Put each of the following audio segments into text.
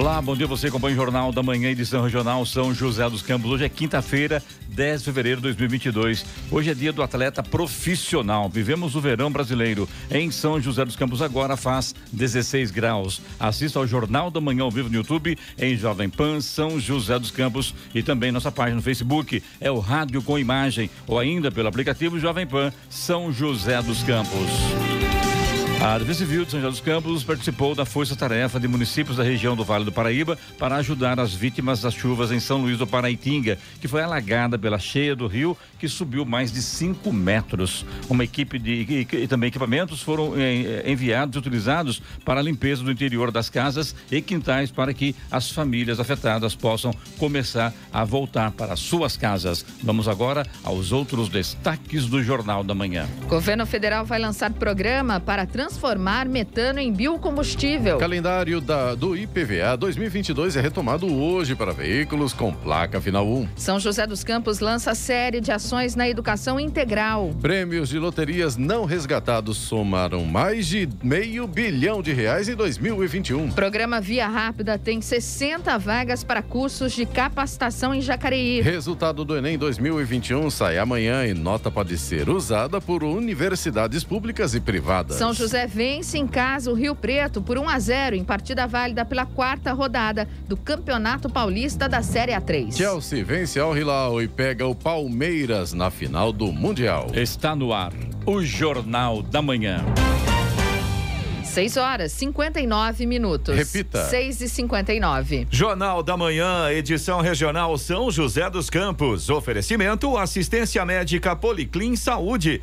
Olá, bom dia. Você acompanha o Jornal da Manhã, edição regional São José dos Campos. Hoje é quinta-feira, 10 de fevereiro de 2022. Hoje é dia do atleta profissional. Vivemos o verão brasileiro. Em São José dos Campos agora faz 16 graus. Assista ao Jornal da Manhã ao vivo no YouTube, em Jovem Pan São José dos Campos e também nossa página no Facebook. É o Rádio com Imagem ou ainda pelo aplicativo Jovem Pan São José dos Campos. A Defesa Civil de São José dos Campos participou da força-tarefa de municípios da região do Vale do Paraíba para ajudar as vítimas das chuvas em São Luís do Paraitinga, que foi alagada pela cheia do rio, que subiu mais de 5 metros. Uma equipe de e, e também equipamentos foram eh, enviados e utilizados para a limpeza do interior das casas e quintais para que as famílias afetadas possam começar a voltar para suas casas. Vamos agora aos outros destaques do Jornal da Manhã. Governo federal vai lançar programa para transformar metano em biocombustível. Calendário da, do IPVA 2022 é retomado hoje para veículos com placa final 1. São José dos Campos lança série de ações na educação integral. Prêmios de loterias não resgatados somaram mais de meio bilhão de reais em 2021. Programa Via Rápida tem 60 vagas para cursos de capacitação em Jacareí. Resultado do Enem 2021 sai amanhã e nota pode ser usada por universidades públicas e privadas. São José vence em casa o Rio Preto por 1 a 0 em partida válida pela quarta rodada do Campeonato Paulista da Série A3. Chelsea vence Al Hilal e pega o Palmeiras na final do Mundial. Está no ar o Jornal da Manhã. 6 horas 59 minutos. Repita. 6 e 59. Jornal da Manhã, edição regional São José dos Campos. Oferecimento assistência médica Policlin Saúde.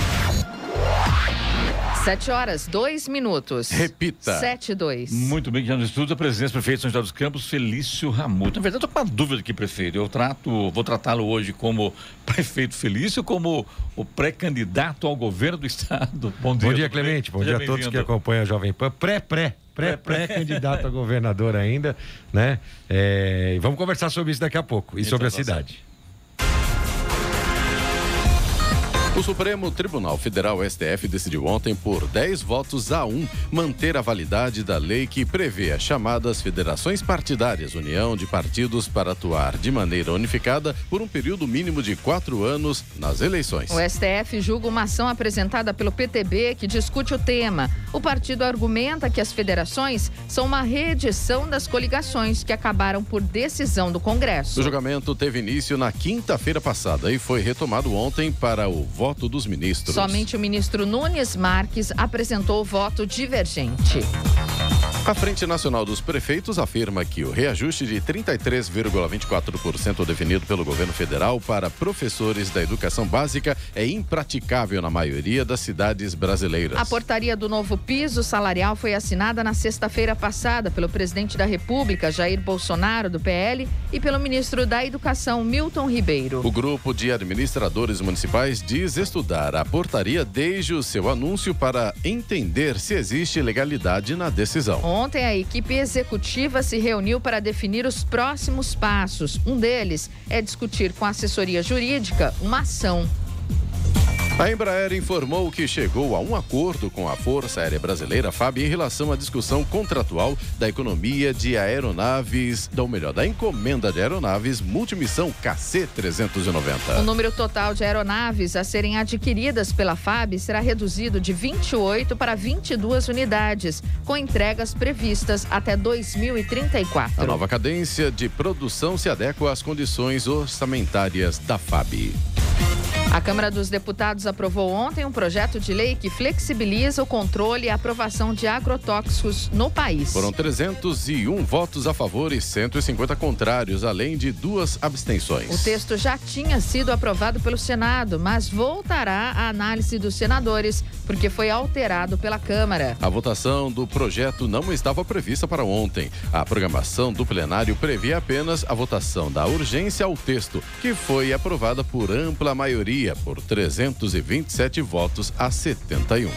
7 horas, 2 minutos. Repita. 7 e 2. Muito bem, já no estudo, a presença do prefeito de São José dos Campos, Felício Ramuto. Na verdade, eu tô com uma dúvida aqui, prefeito. Eu trato, vou tratá-lo hoje como prefeito Felício, como o pré-candidato ao governo do estado. Bom dia, Bom dia Clemente. Bom dia a todos que acompanham a Jovem Pan. Pré-pré. Pré-pré-candidato a governador ainda, né? É, vamos conversar sobre isso daqui a pouco e sobre a cidade. O Supremo Tribunal Federal STF decidiu ontem, por 10 votos a 1, manter a validade da lei que prevê as chamadas federações partidárias, união de partidos para atuar de maneira unificada por um período mínimo de quatro anos nas eleições. O STF julga uma ação apresentada pelo PTB que discute o tema. O partido argumenta que as federações são uma reedição das coligações que acabaram por decisão do Congresso. O julgamento teve início na quinta-feira passada e foi retomado ontem para o voto dos ministros. Somente o ministro Nunes Marques apresentou voto divergente. A Frente Nacional dos Prefeitos afirma que o reajuste de 33,24% definido pelo governo federal para professores da educação básica é impraticável na maioria das cidades brasileiras. A portaria do novo piso salarial foi assinada na sexta-feira passada pelo presidente da República, Jair Bolsonaro, do PL, e pelo ministro da Educação, Milton Ribeiro. O grupo de administradores municipais diz estudar a portaria desde o seu anúncio para entender se existe legalidade na decisão. Ontem, a equipe executiva se reuniu para definir os próximos passos. Um deles é discutir com a assessoria jurídica uma ação a Embraer informou que chegou a um acordo com a Força Aérea Brasileira, FAB, em relação à discussão contratual da economia de aeronaves, ou melhor, da encomenda de aeronaves multimissão KC-390. O número total de aeronaves a serem adquiridas pela FAB será reduzido de 28 para 22 unidades, com entregas previstas até 2034. A nova cadência de produção se adequa às condições orçamentárias da FAB. A Câmara dos Deputados aprovou ontem um projeto de lei que flexibiliza o controle e a aprovação de agrotóxicos no país. Foram 301 votos a favor e 150 contrários, além de duas abstenções. O texto já tinha sido aprovado pelo Senado, mas voltará à análise dos senadores, porque foi alterado pela Câmara. A votação do projeto não estava prevista para ontem. A programação do plenário previa apenas a votação da urgência ao texto, que foi aprovada por ampla maioria por 327 votos a 71.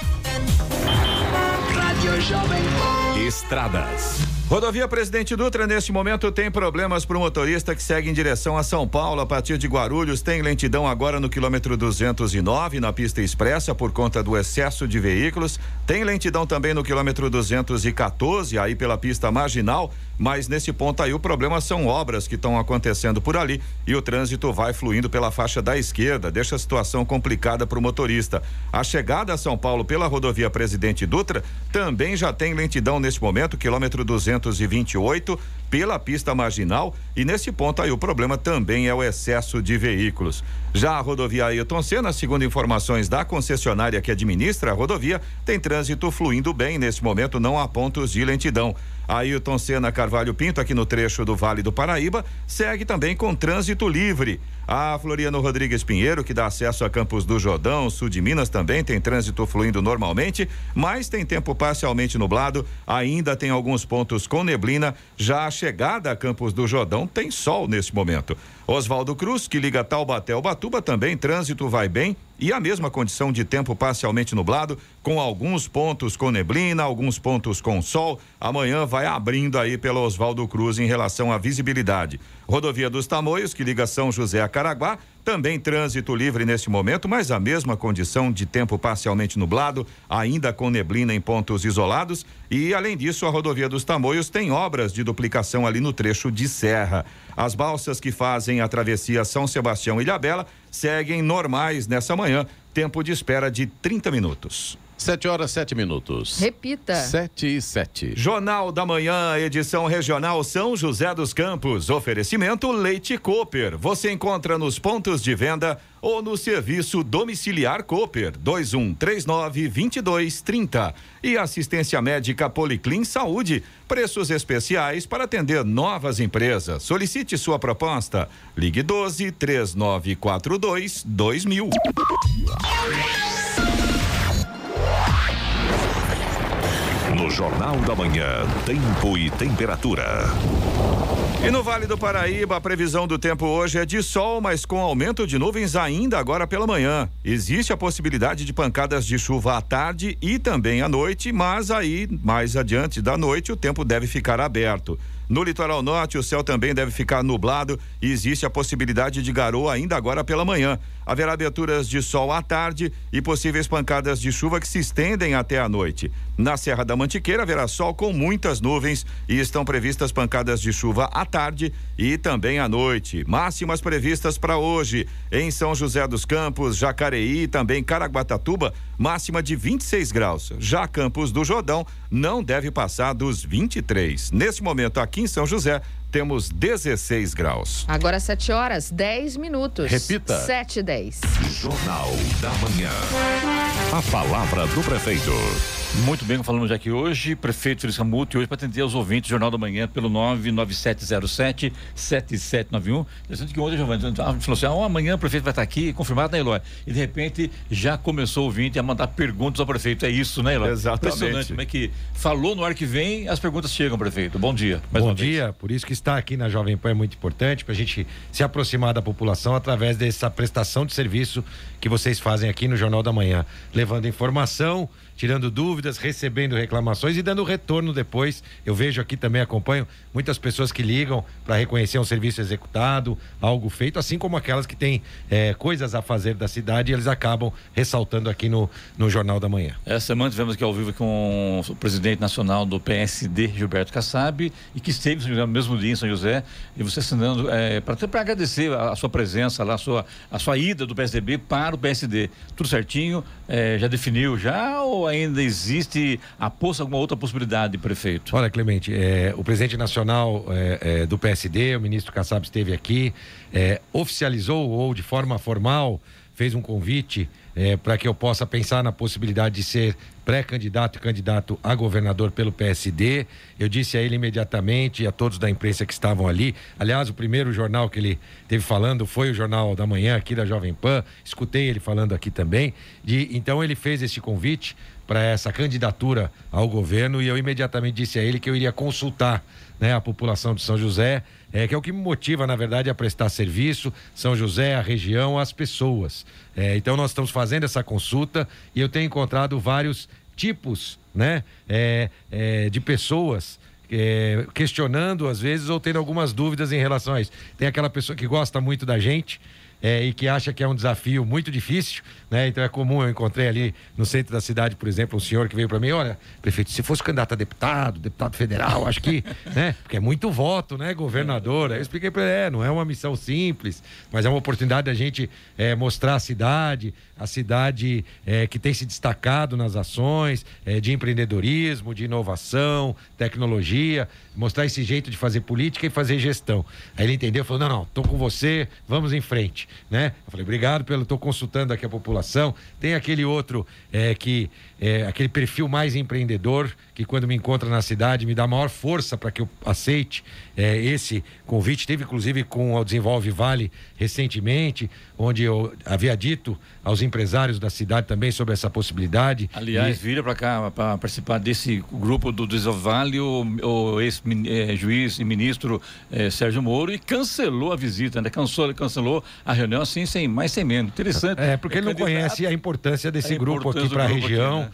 Estradas. Rodovia Presidente Dutra, neste momento, tem problemas para o motorista que segue em direção a São Paulo a partir de Guarulhos. Tem lentidão agora no quilômetro 209 na pista expressa por conta do excesso de veículos. Tem lentidão também no quilômetro 214, aí pela pista marginal. Mas nesse ponto aí o problema são obras que estão acontecendo por ali e o trânsito vai fluindo pela faixa da esquerda, deixa a situação complicada para o motorista. A chegada a São Paulo pela rodovia Presidente Dutra também já tem lentidão neste momento, quilômetro 228, pela pista marginal e nesse ponto aí o problema também é o excesso de veículos. Já a rodovia Ailton Senna, segundo informações da concessionária que administra a rodovia, tem trânsito fluindo bem nesse momento, não há pontos de lentidão. Ailton Senna Carvalho Pinto, aqui no trecho do Vale do Paraíba, segue também com trânsito livre. A Floriano Rodrigues Pinheiro, que dá acesso a Campos do Jordão, sul de Minas, também tem trânsito fluindo normalmente, mas tem tempo parcialmente nublado. Ainda tem alguns pontos com neblina. Já a chegada a Campos do Jordão tem sol nesse momento. Oswaldo Cruz, que liga Taubaté ao Batuba, também trânsito vai bem e a mesma condição de tempo parcialmente nublado, com alguns pontos com neblina, alguns pontos com sol. Amanhã vai abrindo aí pelo Oswaldo Cruz em relação à visibilidade. Rodovia dos Tamoios, que liga São José a Caraguá, também trânsito livre neste momento, mas a mesma condição de tempo parcialmente nublado, ainda com neblina em pontos isolados. E, além disso, a rodovia dos Tamoios tem obras de duplicação ali no trecho de serra. As balsas que fazem a travessia São Sebastião e Ilhabela seguem normais nessa manhã, tempo de espera de 30 minutos. 7 horas, 7 minutos. Repita. 7 e 7. Jornal da Manhã, edição regional São José dos Campos. Oferecimento Leite Cooper. Você encontra nos pontos de venda ou no serviço domiciliar Cooper 2139 2230. E assistência médica Policlin Saúde. Preços especiais para atender novas empresas. Solicite sua proposta. Ligue 12 3942 2000. No Jornal da Manhã, tempo e temperatura. E no Vale do Paraíba, a previsão do tempo hoje é de sol, mas com aumento de nuvens ainda agora pela manhã. Existe a possibilidade de pancadas de chuva à tarde e também à noite, mas aí, mais adiante da noite, o tempo deve ficar aberto. No litoral norte, o céu também deve ficar nublado e existe a possibilidade de garoa ainda agora pela manhã. Haverá aberturas de sol à tarde e possíveis pancadas de chuva que se estendem até a noite. Na Serra da Mantiqueira haverá sol com muitas nuvens e estão previstas pancadas de chuva à tarde e também à noite. Máximas previstas para hoje em São José dos Campos, Jacareí e também Caraguatatuba, máxima de 26 graus. Já Campos do Jordão não deve passar dos 23. Nesse momento aqui em São José, temos 16 graus. Agora 7 horas, 10 minutos. Repita. 7 e 10. Jornal da Manhã. A palavra do prefeito. Muito bem, falamos aqui hoje, prefeito Feliz Ramute, hoje para atender aos ouvintes do Jornal da Manhã pelo 99707 7791. Interessante que ontem, Giovanni, a gente falou assim: ah, amanhã o prefeito vai estar aqui, confirmado, né, Eloy? E de repente já começou o ouvinte a mandar perguntas ao prefeito. É isso, né, Eloy? Exatamente. Impressionante como é que falou no ar que vem, as perguntas chegam, prefeito. Bom dia. Bom dia, vez. por isso que estar aqui na Jovem Pan é muito importante, para a gente se aproximar da população através dessa prestação de serviço que vocês fazem aqui no Jornal da Manhã, levando informação tirando dúvidas, recebendo reclamações e dando retorno depois. Eu vejo aqui também, acompanho muitas pessoas que ligam para reconhecer um serviço executado, algo feito, assim como aquelas que têm é, coisas a fazer da cidade e eles acabam ressaltando aqui no, no Jornal da Manhã. Essa semana tivemos aqui ao vivo com o presidente nacional do PSD, Gilberto Kassab, e que esteve no mesmo dia em São José, e você assinando, é, para agradecer a, a, sua presença lá, a sua, a sua ida do PSDB para o PSD. Tudo certinho? É, já definiu já ou ainda existe a poça alguma outra possibilidade, prefeito? Olha, Clemente, é, o presidente nacional é, é, do PSD, o ministro Kassab esteve aqui, é, oficializou ou de forma formal fez um convite é, para que eu possa pensar na possibilidade de ser pré-candidato e candidato a governador pelo PSD. Eu disse a ele imediatamente e a todos da imprensa que estavam ali. Aliás, o primeiro jornal que ele teve falando foi o Jornal da Manhã aqui da Jovem Pan. Escutei ele falando aqui também. De, então ele fez esse convite para essa candidatura ao governo e eu imediatamente disse a ele que eu iria consultar né, a população de São José, é, que é o que me motiva, na verdade, a prestar serviço, São José, a região, as pessoas. É, então nós estamos fazendo essa consulta e eu tenho encontrado vários tipos né, é, é de pessoas é, questionando às vezes ou tendo algumas dúvidas em relação a isso. Tem aquela pessoa que gosta muito da gente, é, e que acha que é um desafio muito difícil, né? Então é comum, eu encontrei ali no centro da cidade, por exemplo, um senhor que veio para mim, olha, prefeito, se fosse candidato a deputado, deputado federal, acho que, né? Porque é muito voto, né, governador. Aí eu expliquei para ele, é, não é uma missão simples, mas é uma oportunidade da gente é, mostrar a cidade, a cidade é, que tem se destacado nas ações é, de empreendedorismo, de inovação, tecnologia, mostrar esse jeito de fazer política e fazer gestão. Aí ele entendeu, falou, não, não, tô com você, vamos em frente né? Eu falei, obrigado pelo, estou consultando aqui a população. Tem aquele outro é, que é aquele perfil mais empreendedor que quando me encontra na cidade me dá maior força para que eu aceite é, esse convite. Teve inclusive com o Desenvolve Vale recentemente, onde eu havia dito aos empresários da cidade também sobre essa possibilidade. Aliás, e... vira para cá para participar desse grupo do Desenvolve Vale o, o ex-juiz e ministro é, Sérgio Moro e cancelou a visita, né? Cancelou, cancelou a reunião assim sem mais sem menos. Interessante. É porque ele não conhece a importância desse a grupo aqui para a região. Aqui, né?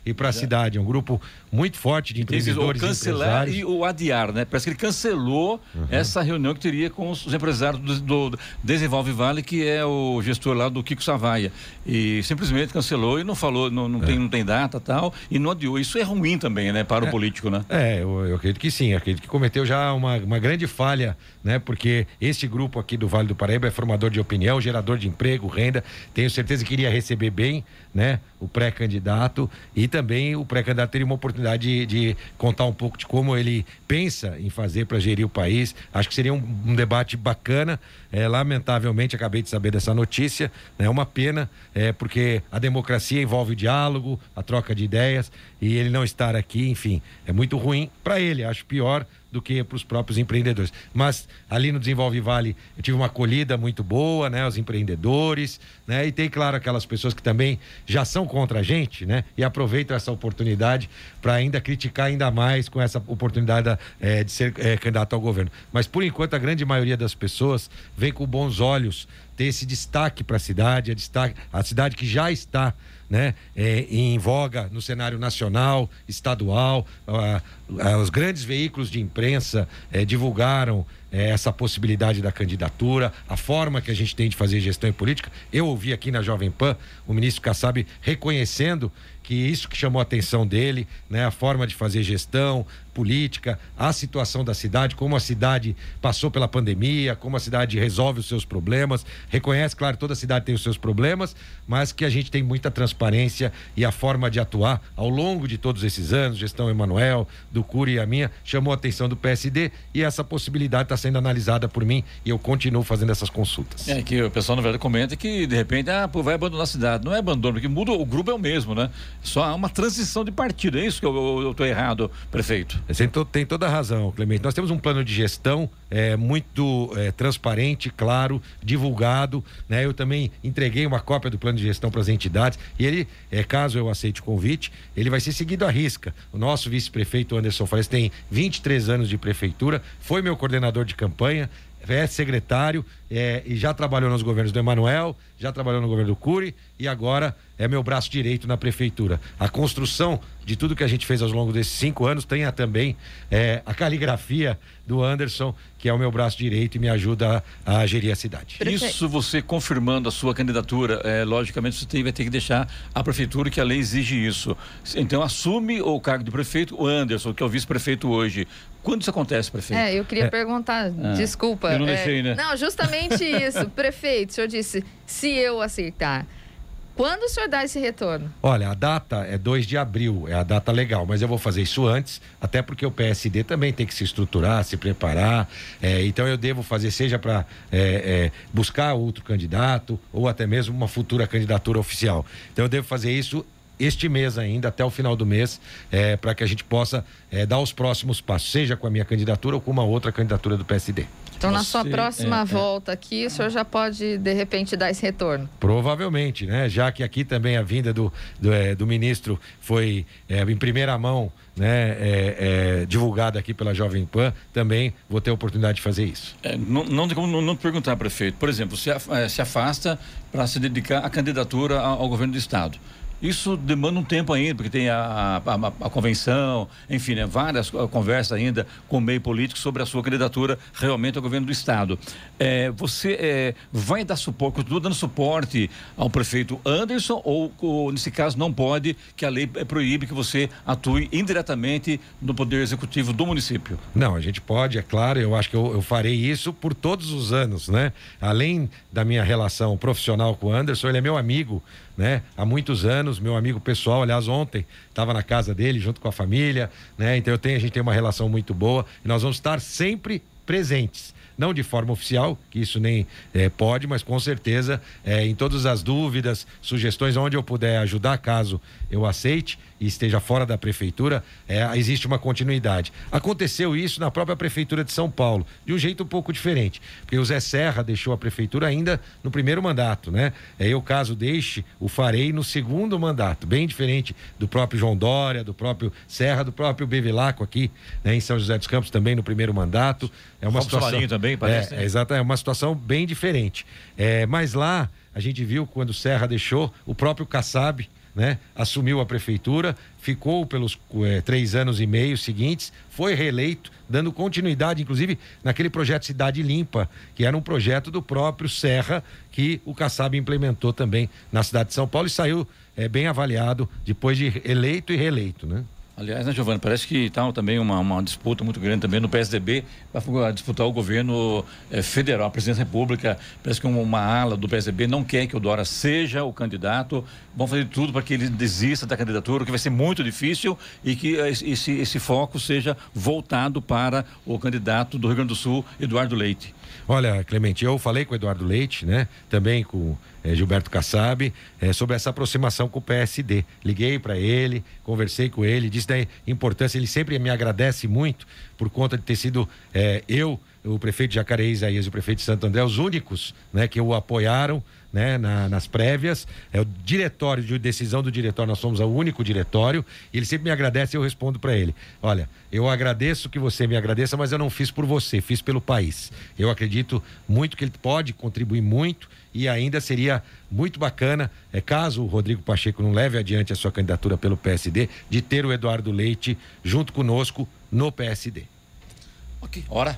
e para a cidade. É um grupo muito forte de empreendedores. O cancelar e, e o adiar, né? Parece que ele cancelou uhum. essa reunião que teria com os empresários do, do, Desenvolve Vale, que é o gestor lá do Kiko Savaia. E simplesmente cancelou e não falou, não, não, é. tem, não tem data tal, e não adiou. Isso é ruim também, né? Para é, o político, né? É, eu, eu, acredito que sim. Eu acredito que cometeu já uma, uma grande falha, né? Porque este grupo aqui do Vale do Paraíba é formador de opinião, gerador de emprego, renda. Tenho certeza que iria receber bem, né? O pré-candidato e também o pré-candidato teria uma oportunidade de, de, contar um pouco de como ele pensa em fazer para gerir o país. Acho que seria um, um debate bacana. É, lamentavelmente, acabei de saber dessa notícia. É né? uma pena, é, porque a democracia envolve o diálogo, a troca de ideias, e ele não estar aqui, enfim, é muito ruim para ele. Acho pior do que para os próprios empreendedores. Mas ali no Desenvolve Vale eu tive uma acolhida muito boa, né? Os empreendedores, né? E tem, claro, aquelas pessoas que também já são contra a gente, né? E aproveitam essa oportunidade para ainda criticar ainda mais com essa oportunidade é, de ser é, candidato ao governo. Mas por enquanto a grande maioria das pessoas vem com bons olhos ter esse destaque para a cidade, a, destaque, a cidade que já está né, é, em voga no cenário nacional, estadual. Os grandes veículos de imprensa é, divulgaram é, essa possibilidade da candidatura, a forma que a gente tem de fazer gestão e política. Eu ouvi aqui na Jovem Pan o ministro Kassab reconhecendo que isso que chamou a atenção dele, né, a forma de fazer gestão, política, a situação da cidade, como a cidade passou pela pandemia, como a cidade resolve os seus problemas. Reconhece, claro, toda cidade tem os seus problemas, mas que a gente tem muita transparência e a forma de atuar ao longo de todos esses anos, gestão Emanuel, do Cury e a minha, chamou a atenção do PSD e essa possibilidade está sendo analisada por mim e eu continuo fazendo essas consultas. É que o pessoal na verdade comenta que de repente ah, pô, vai abandonar a cidade. Não é abandono, porque muda, o grupo é o mesmo, né? Só há uma transição de partido. É isso que eu estou errado, prefeito. Você tem toda a razão, Clemente. Nós temos um plano de gestão é, muito é, transparente, claro, divulgado. Né? Eu também entreguei uma cópia do plano de gestão para as entidades e ele, é, caso eu aceite o convite, ele vai ser seguido à risca. O nosso vice-prefeito Anderson Fares tem 23 anos de prefeitura, foi meu coordenador de campanha, é secretário é, e já trabalhou nos governos do Emanuel, já trabalhou no governo do Cury e agora é meu braço direito na prefeitura. A construção de tudo que a gente fez ao longo desses cinco anos tem a, também é, a caligrafia do Anderson, que é o meu braço direito e me ajuda a, a gerir a cidade. Isso você confirmando a sua candidatura, é, logicamente você tem, vai ter que deixar a prefeitura que a lei exige isso. Então assume o cargo de prefeito o Anderson, que é o vice-prefeito hoje. Quando isso acontece, prefeito? É, eu queria é. perguntar, ah, desculpa. Eu não deixei, é, né? Não, justamente isso. prefeito, o senhor disse, se eu aceitar Quando o senhor dá esse retorno? Olha, a data é 2 de abril, é a data legal, mas eu vou fazer isso antes, até porque o PSD também tem que se estruturar, se preparar. É, então eu devo fazer, seja para é, é, buscar outro candidato ou até mesmo uma futura candidatura oficial. Então eu devo fazer isso este mês ainda, até o final do mês, é, para que a gente possa é, dar os próximos passos, seja com a minha candidatura ou com uma outra candidatura do PSD. Então, na sua próxima é, é, volta aqui, o senhor já pode, de repente, dar esse retorno? Provavelmente, né? Já que aqui também a vinda do, do, é, do ministro foi é, em primeira mão né, é, divulgada aqui pela Jovem Pan, também vou ter a oportunidade de fazer isso. não, não tem como não, não perguntar, prefeito. Por exemplo, se, se afasta para se dedicar à candidatura ao, ao governo do Estado. Isso demanda um tempo ainda, porque tem a, a, a convenção, enfim, né, várias conversas ainda com o meio político sobre a sua candidatura realmente ao governo do Estado. É, você é, vai dar suporte, continua dando suporte ao prefeito Anderson ou, ou, nesse caso, não pode, que a lei proíbe que você atue indiretamente no Poder Executivo do município? Não, a gente pode, é claro, eu acho que eu, eu farei isso por todos os anos, né? Além da minha relação profissional com o Anderson, ele é meu amigo, né? Há muitos anos, meu amigo pessoal, aliás, ontem estava na casa dele junto com a família, né? Então eu tenho, a gente tem uma relação muito boa e nós vamos estar sempre presentes não de forma oficial, que isso nem é, pode, mas com certeza é, em todas as dúvidas, sugestões, onde eu puder ajudar, caso eu aceite e esteja fora da prefeitura, é, existe uma continuidade. Aconteceu isso na própria prefeitura de São Paulo, de um jeito um pouco diferente, porque o Zé Serra deixou a prefeitura ainda no primeiro mandato, né? É, eu, caso deixe, o farei no segundo mandato, bem diferente do próprio João Dória, do próprio Serra, do próprio Bevilacqua aqui, né, em São José dos Campos também no primeiro mandato. É uma situação também, parece. É, é, exato, é uma situação bem diferente. É, mas lá a gente viu quando o Serra deixou, o próprio Kassab, né, assumiu a prefeitura, ficou pelos é, três anos e meio seguintes, foi reeleito, dando continuidade, inclusive, naquele projeto Cidade Limpa, que era um projeto do próprio Serra, que o Kassab implementou também na cidade de São Paulo e saiu é, bem avaliado depois de eleito e reeleito, né? Aliás, né, Giovana, parece que está também uma, uma, disputa muito grande também no PSDB para disputar o governo eh, federal, a presidência da República. Parece que uma, ala do PSDB não quer que o Dora seja o candidato. Vão fazer tudo para que ele desista da candidatura, que vai ser muito difícil e que esse, esse foco seja voltado para o candidato do Rio Grande do Sul, Eduardo Leite. Olha, Clemente, eu falei com o Eduardo Leite, né? Também com é, Gilberto Kassab, é, sobre essa aproximação com o PSD. Liguei para ele, conversei com ele, disse da importância. Ele sempre me agradece muito por conta de ter sido é, eu, o prefeito de Jacareí, Isaías e o prefeito de Santo André, os únicos né, que o apoiaram né, na, nas prévias. É o diretório de decisão do diretório, nós somos o único diretório. E ele sempre me agradece e eu respondo para ele: Olha, eu agradeço que você me agradeça, mas eu não fiz por você, fiz pelo país. Eu acredito muito que ele pode contribuir muito e ainda seria muito bacana, é, caso o Rodrigo Pacheco não leve adiante a sua candidatura pelo PSD, de ter o Eduardo Leite junto conosco no PSD. Ok, hora.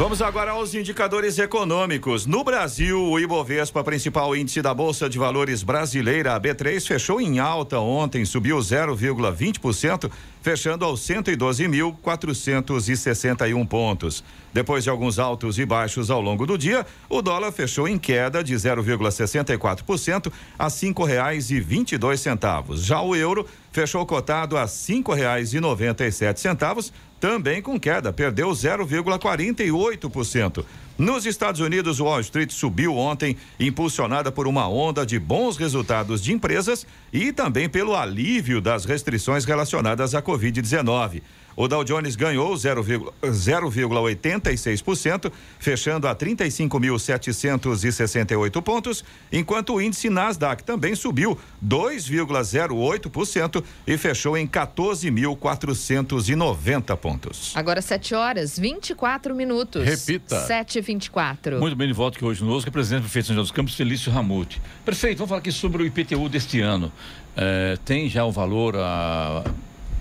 Vamos agora aos indicadores econômicos. No Brasil, o Ibovespa, principal índice da Bolsa de Valores brasileira, a B3, fechou em alta ontem, subiu 0,20%, fechando aos 112.461 pontos. Depois de alguns altos e baixos ao longo do dia, o dólar fechou em queda de 0,64% a cinco reais e vinte e dois centavos. Já o euro fechou cotado a cinco reais e noventa e sete centavos, também com queda, perdeu 0,48%. Nos Estados Unidos, Wall Street subiu ontem, impulsionada por uma onda de bons resultados de empresas e também pelo alívio das restrições relacionadas à Covid-19. O Dow Jones ganhou 0,86%, fechando a 35.768 pontos, enquanto o índice Nasdaq também subiu 2,08% e fechou em 14.490 pontos. Agora 7 horas 24 minutos. Repita. 7 e 24 Muito bem, de volta aqui hoje conosco, é o presidente do Prefeito São José dos Campos, Felício Ramute. Prefeito, vamos falar aqui sobre o IPTU deste ano. É, tem já o valor a,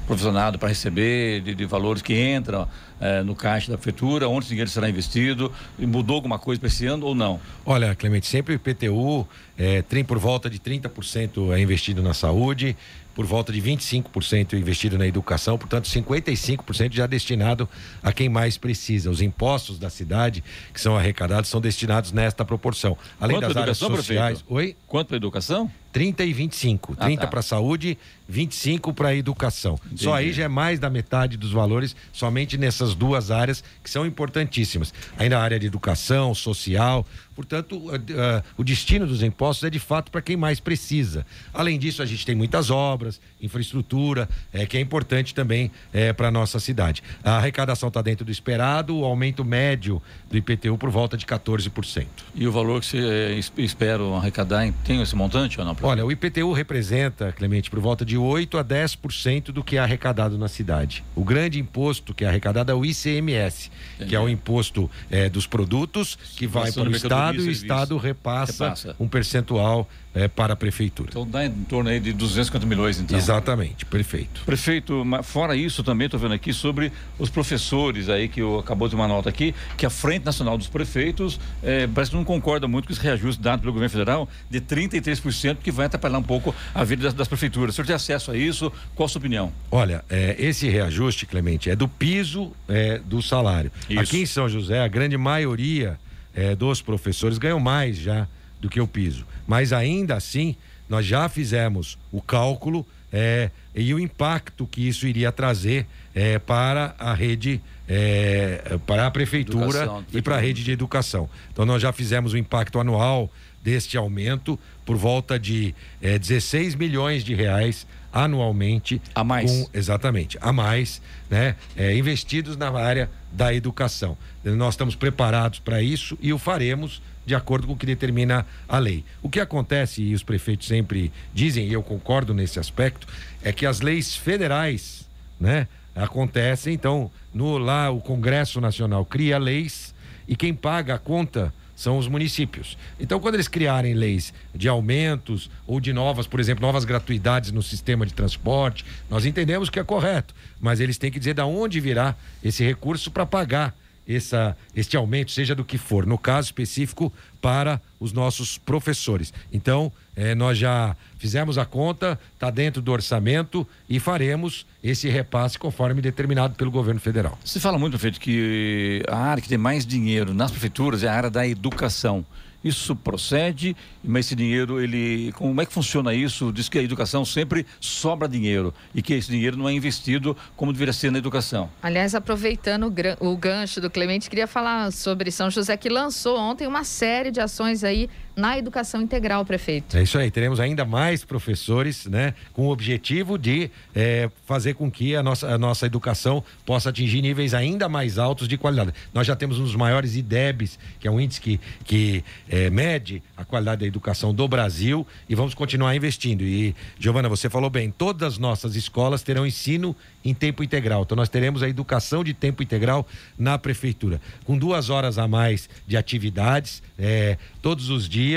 provisionado para receber de, de, valores que entram é, no caixa da prefeitura, onde esse dinheiro será investido? E mudou alguma coisa para esse ano ou não? Olha, Clemente, sempre o IPTU é, tem por volta de 30% é investido na saúde, por volta de 25% investido na educação, portanto 55% já destinado a quem mais precisa. Os impostos da cidade que são arrecadados são destinados nesta proporção. Além Quanto das áreas sociais. Prefeito? Oi? Quanto para a educação? 30 e 25. Ah, 30 tá. para a saúde, 25 para a educação. Entendi. Só aí já é mais da metade dos valores, somente nessas duas áreas que são importantíssimas. Ainda a área de educação, social. Portanto, uh, uh, o destino dos impostos é de fato para quem mais precisa. Além disso, a gente tem muitas obras, infraestrutura, é, que é importante também é, para a nossa cidade. A arrecadação está dentro do esperado, o aumento médio do IPTU por volta de 14%. E o valor que você é, espera arrecadar tem esse montante ou não? Olha, o IPTU representa, Clemente, por volta de 8 a 10% do que é arrecadado na cidade. O grande imposto que é arrecadado é o ICMS, Entendi. que é o imposto é, dos produtos que vai para o Estado e o Estado repassa, repassa. um percentual é, para a prefeitura. Então dá em torno aí de 250 milhões, então. Exatamente, perfeito. Prefeito, fora isso também estou vendo aqui sobre os professores aí que eu, acabou de uma nota aqui, que a Frente Nacional dos Prefeitos é, parece que não concorda muito com esse reajuste dado pelo governo federal de 33%, que vai atrapalhar um pouco a vida das, das prefeituras. O senhor tem acesso a isso? Qual a sua opinião? Olha, é, esse reajuste, Clemente, é do piso é, do salário. Isso. Aqui em São José, a grande maioria é, dos professores ganham mais já do que o piso. Mas ainda assim, nós já fizemos o cálculo é, e o impacto que isso iria trazer é, para a rede, é, para a prefeitura educação, e para a rede de educação. Então nós já fizemos o impacto anual deste aumento por volta de 16 milhões de reais anualmente a mais com, exatamente a mais né é, investidos na área da educação nós estamos preparados para isso e o faremos de acordo com o que determina a lei. O que acontece, e os prefeitos sempre dizem, e eu concordo nesse aspecto, é que as leis federais, né, acontecem, então, no lá o Congresso Nacional cria leis e quem paga a conta são os municípios. Então, quando eles criarem leis de aumentos ou de novas, por exemplo, novas gratuidades no sistema de transporte, nós entendemos que é correto, mas eles têm que dizer de onde virá esse recurso para pagar essa, este aumento, seja do que for, no caso específico, para os nossos professores. Então, eh, nós já fizemos a conta, está dentro do orçamento e faremos esse repasse conforme determinado pelo governo federal. Se fala muito, prefeito, que a área que tem mais dinheiro nas prefeituras é a área da educação. Isso procede, mas esse dinheiro, ele. Como é que funciona isso? Diz que a educação sempre sobra dinheiro e que esse dinheiro não é investido como deveria ser na educação. Aliás, aproveitando o gancho do Clemente, queria falar sobre São José, que lançou ontem uma série de ações aí na educação integral, prefeito. É isso aí, teremos ainda mais professores, né, com o objetivo de é, fazer com que a nossa, a nossa educação possa atingir níveis ainda mais altos de qualidade. Nós já temos um dos maiores IDEBs, que é um índice que, que é, mede a qualidade da educação do Brasil e vamos continuar investindo. E, Giovana, você falou bem, todas as nossas escolas terão ensino em tempo integral. Então nós teremos a educação de tempo integral na prefeitura, com duas horas a mais de atividades é, todos os dias.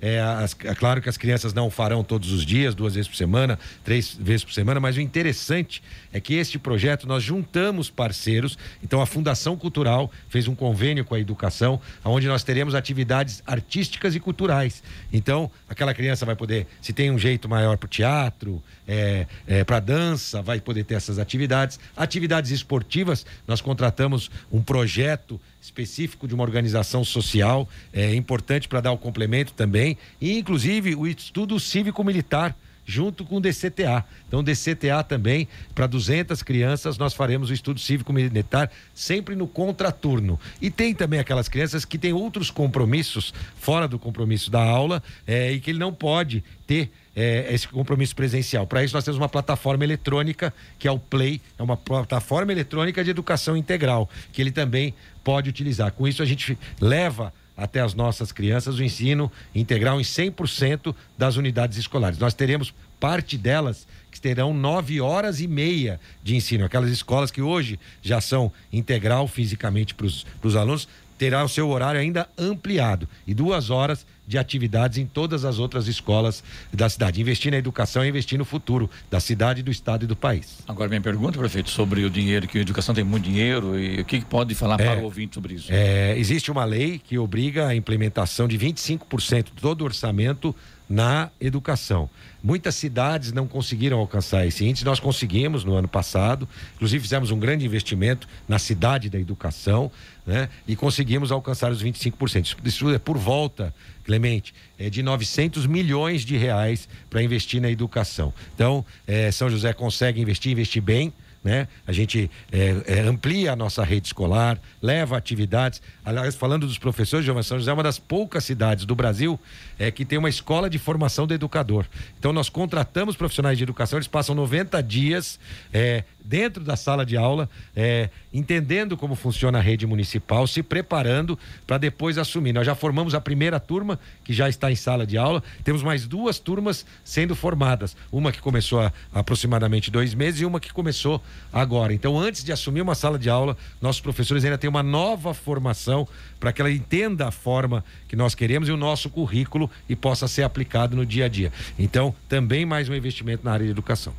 É, as, é, claro que as crianças não farão todos os dias, duas vezes por semana, três vezes por semana, mas o interessante é que este projeto nós juntamos parceiros. Então a Fundação Cultural fez um convênio com a educação, onde nós teremos atividades artísticas e culturais. Então aquela criança vai poder, se tem um jeito maior para o teatro, é, é, para dança, vai poder ter essas atividades. Atividades esportivas, nós contratamos um projeto específico de uma organização social é, importante para dar o complemento também, e inclusive o estudo cívico-militar junto com o DCTA. Então, DCTA também, para 200 crianças, nós faremos o estudo cívico-militar sempre no contraturno. E tem também aquelas crianças que têm outros compromissos fora do compromisso da aula é, e que ele não pode ter é, esse compromisso presencial. Para isso, nós temos uma plataforma eletrônica, que é o Play, é uma plataforma eletrônica de educação integral, que ele também pode utilizar. Com isso, a gente leva até as nossas crianças o ensino integral em 100% das unidades escolares. Nós teremos parte delas que terão nove horas e meia de ensino. Aquelas escolas que hoje já são integral fisicamente para os alunos, terá o seu horário ainda ampliado e duas horas de atividades em todas as outras escolas da cidade. Investir na educação é investir no futuro da cidade, do estado e do país. Agora, minha pergunta, prefeito, sobre o dinheiro, que a educação tem muito dinheiro e o que, que pode falar é, para o ouvinte sobre isso? É, existe uma lei que obriga a implementação de 25% de todo o orçamento na educação. Muitas cidades não conseguiram alcançar esse índice, nós conseguimos no ano passado, inclusive fizemos um grande investimento na cidade da educação, né? E conseguimos alcançar os 25%. Isso é por volta, Clemente, é de 900 milhões de reais para investir na educação. Então, é, São José consegue investir, investir bem, né? A gente é, é, amplia a nossa rede escolar, leva atividades. Aliás, falando dos professores, João São José é uma das poucas cidades do Brasil é, que tem uma escola de formação do educador. Então, nós contratamos profissionais de educação, eles passam 90 dias é, dentro da sala de aula, é, entendendo como funciona a rede municipal, se preparando para depois assumir. Nós já formamos a primeira turma, que já está em sala de aula, temos mais duas turmas sendo formadas. Uma que começou há aproximadamente dois meses e uma que começou agora. Então, antes de assumir uma sala de aula, nossos professores ainda têm uma nova formação para que ela entenda a forma que nós queremos e o nosso currículo e possa ser aplicado no dia a dia. Então, também mais um investimento na área de educação.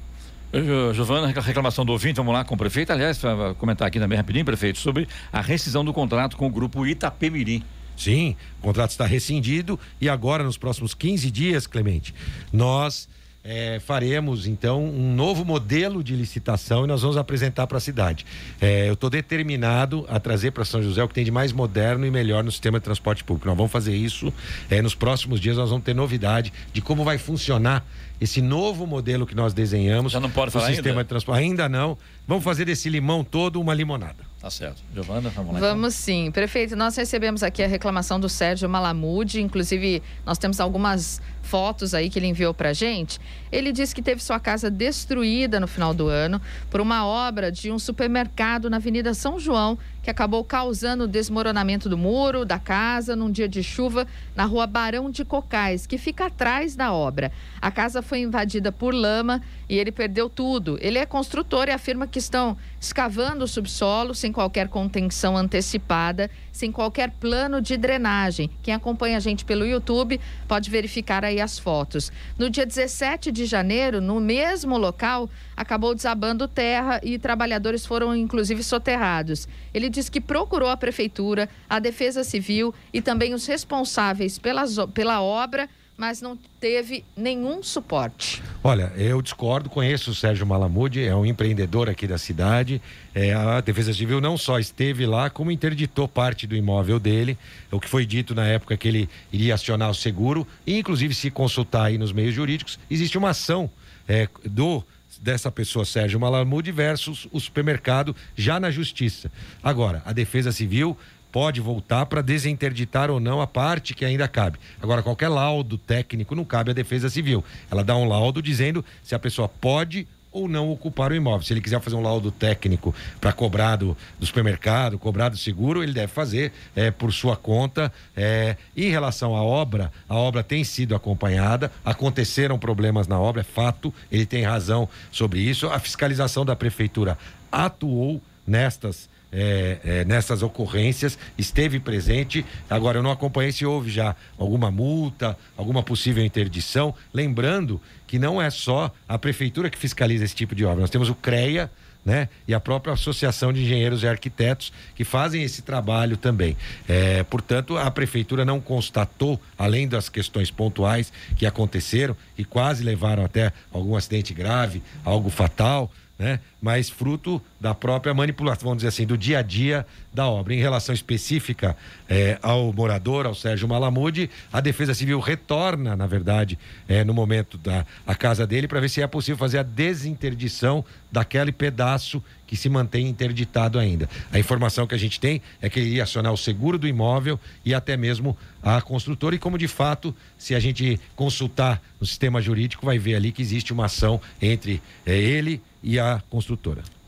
Giovana, reclamação do ouvinte, vamos lá com o prefeito. Aliás, para comentar aqui também rapidinho, prefeito, sobre a rescisão do contrato com o grupo Itapemirim. Sim, o contrato está rescindido e agora, nos próximos 15 dias, Clemente, nós é, faremos então um novo modelo de licitação e nós vamos apresentar para a cidade. É, eu estou determinado a trazer para São José o que tem de mais moderno e melhor no sistema de transporte público. Nós vamos fazer isso é, nos próximos dias. Nós vamos ter novidade de como vai funcionar esse novo modelo que nós desenhamos. Já não pode falar sistema ainda? de transporte. Ainda não. Vamos fazer desse limão todo uma limonada. Tá certo. Giovana, vamos lá. Vamos então. sim. Prefeito, nós recebemos aqui a reclamação do Sérgio Malamude. Inclusive, nós temos algumas fotos aí que ele enviou pra gente. Ele disse que teve sua casa destruída no final do ano por uma obra de um supermercado na Avenida São João, que acabou causando o desmoronamento do muro da casa num dia de chuva na rua Barão de Cocais, que fica atrás da obra. A casa foi invadida por lama e ele perdeu tudo. Ele é construtor e afirma que estão escavando o subsolo sem qualquer contenção antecipada, sem qualquer plano de drenagem. Quem acompanha a gente pelo YouTube pode verificar aí as fotos. No dia 17 de janeiro, no mesmo local, acabou desabando terra e trabalhadores foram inclusive soterrados. Ele diz que procurou a prefeitura, a Defesa Civil e também os responsáveis pelas, pela obra mas não teve nenhum suporte. Olha, eu discordo, conheço o Sérgio Malamude, é um empreendedor aqui da cidade. É, a Defesa Civil não só esteve lá, como interditou parte do imóvel dele. O que foi dito na época que ele iria acionar o seguro, e inclusive se consultar aí nos meios jurídicos, existe uma ação é, do dessa pessoa, Sérgio Malamude, versus o supermercado já na justiça. Agora, a Defesa Civil pode voltar para desinterditar ou não a parte que ainda cabe. Agora, qualquer laudo técnico não cabe à Defesa Civil. Ela dá um laudo dizendo se a pessoa pode ou não ocupar o imóvel. Se ele quiser fazer um laudo técnico para cobrar do, do, supermercado, cobrar do seguro, ele deve fazer é, por sua conta. É, em relação à obra, a obra tem sido acompanhada, aconteceram problemas na obra, é fato, ele tem razão sobre isso. A fiscalização da prefeitura atuou nestas é, é, nessas ocorrências, esteve presente. Agora, eu não acompanhei se houve já alguma multa, alguma possível interdição. Lembrando que não é só a prefeitura que fiscaliza esse tipo de obra, nós temos o CREA. Né? E a própria Associação de Engenheiros e Arquitetos que fazem esse trabalho também. É, portanto, a prefeitura não constatou, além das questões pontuais que aconteceram e quase levaram até algum acidente grave, algo fatal, né? Mas fruto da própria manipulação, vamos dizer assim, do dia a dia da obra. Em relação específica eh, ao morador, ao Sérgio Malamude, a Defesa Civil retorna, na verdade, eh, no momento da a casa dele, para ver se é possível fazer a desinterdição daquele pedaço que se mantém interditado ainda. A informação que a gente tem é que ele ia acionar o seguro do imóvel e até mesmo a construtora. E como de fato, se a gente consultar no sistema jurídico, vai ver ali que existe uma ação entre é, ele e a construtora.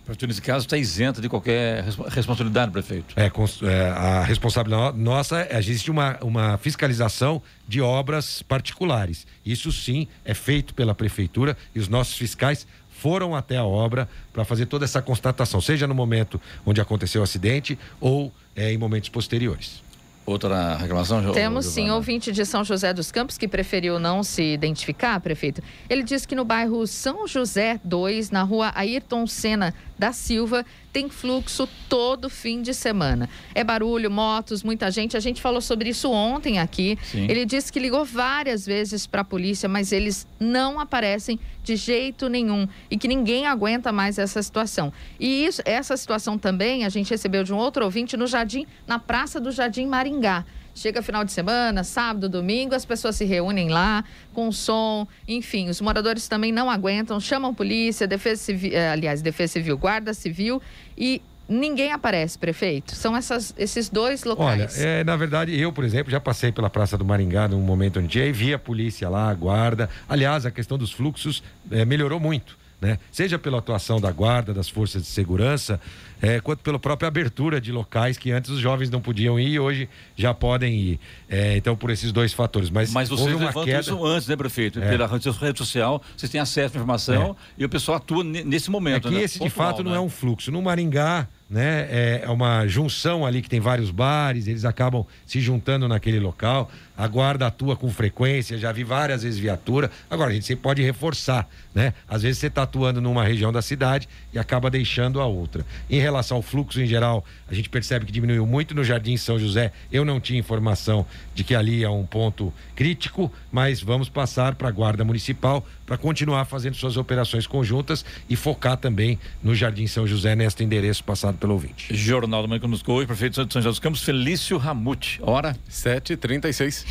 Prefeito, nesse caso, está isenta de qualquer responsabilidade, prefeito. É, é, a responsabilidade nossa, existe uma, uma fiscalização de obras particulares. Isso sim é feito pela prefeitura e os nossos fiscais foram até a obra para fazer toda essa constatação, seja no momento onde aconteceu o acidente ou é, em momentos posteriores. Outra reclamação, Temos sim, ouvinte de São José dos Campos que preferiu não se identificar, prefeito. Ele diz que no bairro São José 2, na rua Ayrton Senna da Silva, tem fluxo todo fim de semana. É barulho, motos, muita gente. A gente falou sobre isso ontem aqui. Sim. Ele disse que ligou várias vezes para a polícia, mas eles não aparecem de jeito nenhum e que ninguém aguenta mais essa situação. E isso, essa situação também a gente recebeu de um outro ouvinte no Jardim, na Praça do Jardim Maringá. Chega final de semana, sábado, domingo, as pessoas se reúnem lá com som, enfim, os moradores também não aguentam, chamam polícia, defesa civil, eh, aliás, defesa civil, guarda civil e ninguém aparece, prefeito. São essas, esses dois locais. Olha, é, na verdade, eu, por exemplo, já passei pela Praça do Maringá num momento onde e vi a polícia lá, a guarda. Aliás, a questão dos fluxos é, melhorou muito. Né? Seja pela atuação da guarda, das forças de segurança, é, quanto pela própria abertura de locais que antes os jovens não podiam ir e hoje já podem ir. É, então, por esses dois fatores. Mas, Mas vocês levantam queda... isso antes, né, prefeito? É. Pela rede social, vocês têm acesso à informação é. e o pessoal atua nesse momento. É que né? esse, de fato, né? não é um fluxo. No Maringá, né? É, é uma junção ali que tem vários bares, eles acabam se juntando naquele local. A guarda atua com frequência, já vi várias vezes viatura. Agora, a gente sempre pode reforçar, né? Às vezes você está atuando numa região da cidade e acaba deixando a outra. Em relação ao fluxo em geral, a gente percebe que diminuiu muito no Jardim São José. Eu não tinha informação de que ali é um ponto crítico, mas vamos passar para a Guarda Municipal para continuar fazendo suas operações conjuntas e focar também no Jardim São José, neste endereço passado pelo ouvinte. Jornal do Manhã conosco hoje, prefeito de São José dos Campos, Felício Ramute. Hora? 7h36.